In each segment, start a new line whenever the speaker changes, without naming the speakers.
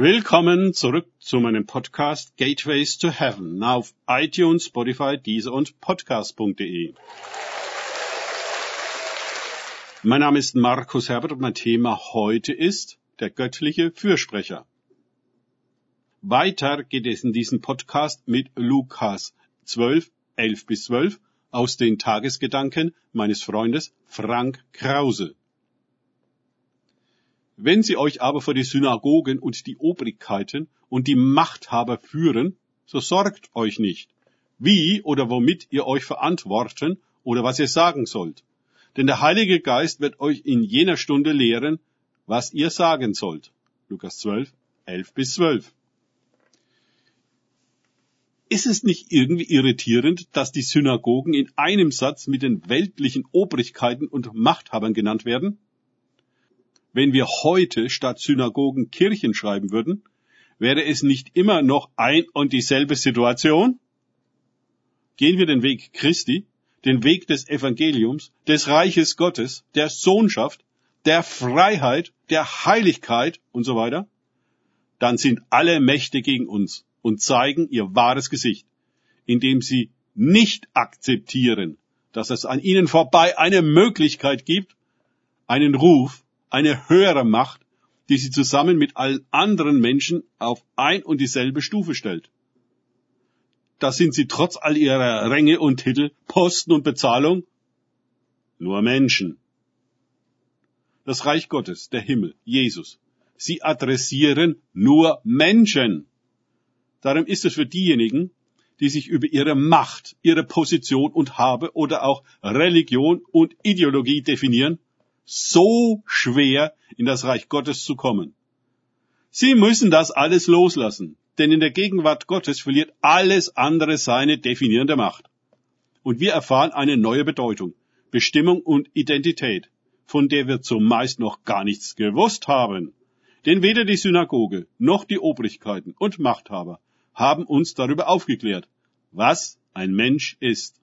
Willkommen zurück zu meinem Podcast Gateways to Heaven auf iTunes, Spotify, Deezer und Podcast.de. Mein Name ist Markus Herbert und mein Thema heute ist der göttliche Fürsprecher. Weiter geht es in diesem Podcast mit Lukas 12, 11 bis 12 aus den Tagesgedanken meines Freundes Frank Krause. Wenn sie euch aber vor die Synagogen und die Obrigkeiten und die Machthaber führen, so sorgt euch nicht, wie oder womit ihr euch verantworten oder was ihr sagen sollt. Denn der Heilige Geist wird euch in jener Stunde lehren, was ihr sagen sollt. Lukas 12, 11 bis 12. Ist es nicht irgendwie irritierend, dass die Synagogen in einem Satz mit den weltlichen Obrigkeiten und Machthabern genannt werden? Wenn wir heute statt Synagogen Kirchen schreiben würden, wäre es nicht immer noch ein und dieselbe Situation? Gehen wir den Weg Christi, den Weg des Evangeliums, des Reiches Gottes, der Sohnschaft, der Freiheit, der Heiligkeit und so weiter, dann sind alle Mächte gegen uns und zeigen ihr wahres Gesicht, indem sie nicht akzeptieren, dass es an ihnen vorbei eine Möglichkeit gibt, einen Ruf eine höhere Macht, die sie zusammen mit allen anderen Menschen auf ein und dieselbe Stufe stellt. Da sind sie trotz all ihrer Ränge und Titel, Posten und Bezahlung nur Menschen. Das Reich Gottes, der Himmel, Jesus. Sie adressieren nur Menschen. Darum ist es für diejenigen, die sich über ihre Macht, ihre Position und Habe oder auch Religion und Ideologie definieren, so schwer, in das Reich Gottes zu kommen. Sie müssen das alles loslassen, denn in der Gegenwart Gottes verliert alles andere seine definierende Macht. Und wir erfahren eine neue Bedeutung, Bestimmung und Identität, von der wir zumeist noch gar nichts gewusst haben. Denn weder die Synagoge noch die Obrigkeiten und Machthaber haben uns darüber aufgeklärt, was ein Mensch ist.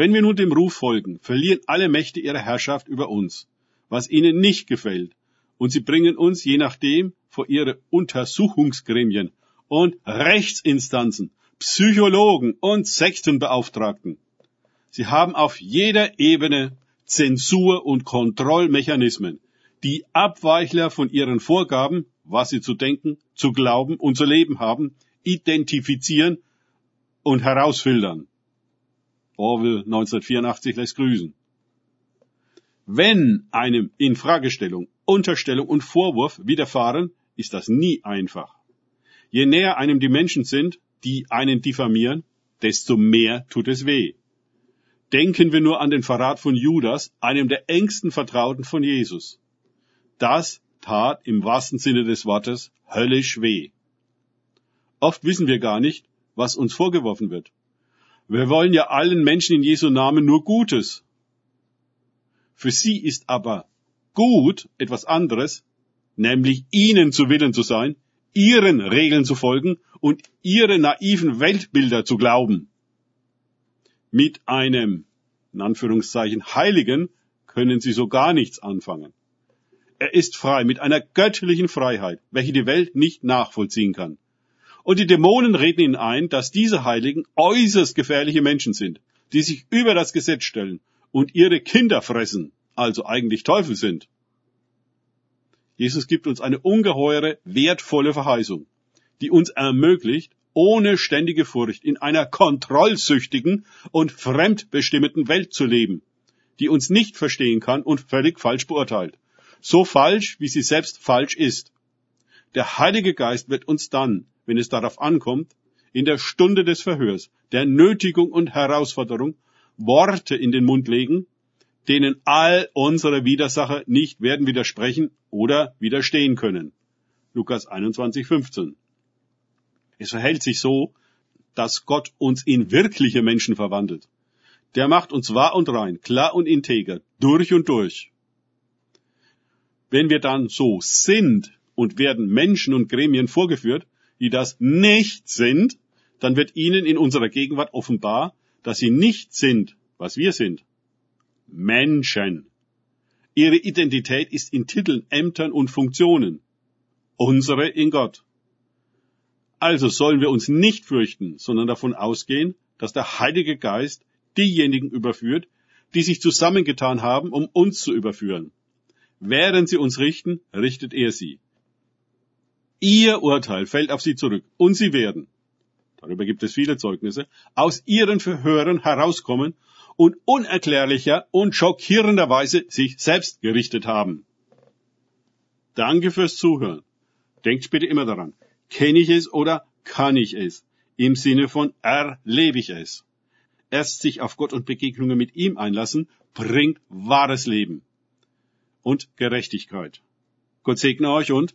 Wenn wir nun dem Ruf folgen, verlieren alle Mächte ihre Herrschaft über uns, was ihnen nicht gefällt, und sie bringen uns je nachdem vor ihre Untersuchungsgremien und Rechtsinstanzen, Psychologen und Sektenbeauftragten. Sie haben auf jeder Ebene Zensur- und Kontrollmechanismen, die Abweichler von ihren Vorgaben, was sie zu denken, zu glauben und zu leben haben, identifizieren und herausfiltern. Orwell 1984 lässt grüßen. Wenn einem Infragestellung, Unterstellung und Vorwurf widerfahren, ist das nie einfach. Je näher einem die Menschen sind, die einen diffamieren, desto mehr tut es weh. Denken wir nur an den Verrat von Judas, einem der engsten Vertrauten von Jesus. Das tat im wahrsten Sinne des Wortes höllisch weh. Oft wissen wir gar nicht, was uns vorgeworfen wird. Wir wollen ja allen Menschen in Jesu Namen nur Gutes. Für sie ist aber gut etwas anderes, nämlich ihnen zu Willen zu sein, ihren Regeln zu folgen und ihre naiven Weltbilder zu glauben. Mit einem, in Anführungszeichen, Heiligen können sie so gar nichts anfangen. Er ist frei mit einer göttlichen Freiheit, welche die Welt nicht nachvollziehen kann. Und die Dämonen reden ihnen ein, dass diese Heiligen äußerst gefährliche Menschen sind, die sich über das Gesetz stellen und ihre Kinder fressen, also eigentlich Teufel sind. Jesus gibt uns eine ungeheure, wertvolle Verheißung, die uns ermöglicht, ohne ständige Furcht in einer kontrollsüchtigen und fremdbestimmten Welt zu leben, die uns nicht verstehen kann und völlig falsch beurteilt. So falsch, wie sie selbst falsch ist. Der Heilige Geist wird uns dann wenn es darauf ankommt, in der Stunde des Verhörs, der Nötigung und Herausforderung Worte in den Mund legen, denen all unsere Widersacher nicht werden widersprechen oder widerstehen können. Lukas 21, 15. Es verhält sich so, dass Gott uns in wirkliche Menschen verwandelt. Der macht uns wahr und rein, klar und integer, durch und durch. Wenn wir dann so sind und werden Menschen und Gremien vorgeführt, die das nicht sind, dann wird ihnen in unserer Gegenwart offenbar, dass sie nicht sind, was wir sind. Menschen. Ihre Identität ist in Titeln, Ämtern und Funktionen. unsere in Gott. Also sollen wir uns nicht fürchten, sondern davon ausgehen, dass der Heilige Geist diejenigen überführt, die sich zusammengetan haben, um uns zu überführen. Während sie uns richten, richtet er sie. Ihr Urteil fällt auf sie zurück und sie werden, darüber gibt es viele Zeugnisse, aus ihren Verhören herauskommen und unerklärlicher und schockierenderweise sich selbst gerichtet haben. Danke fürs Zuhören. Denkt bitte immer daran, kenne ich es oder kann ich es? Im Sinne von erlebe ich es. Erst sich auf Gott und Begegnungen mit ihm einlassen, bringt wahres Leben und Gerechtigkeit. Gott segne euch und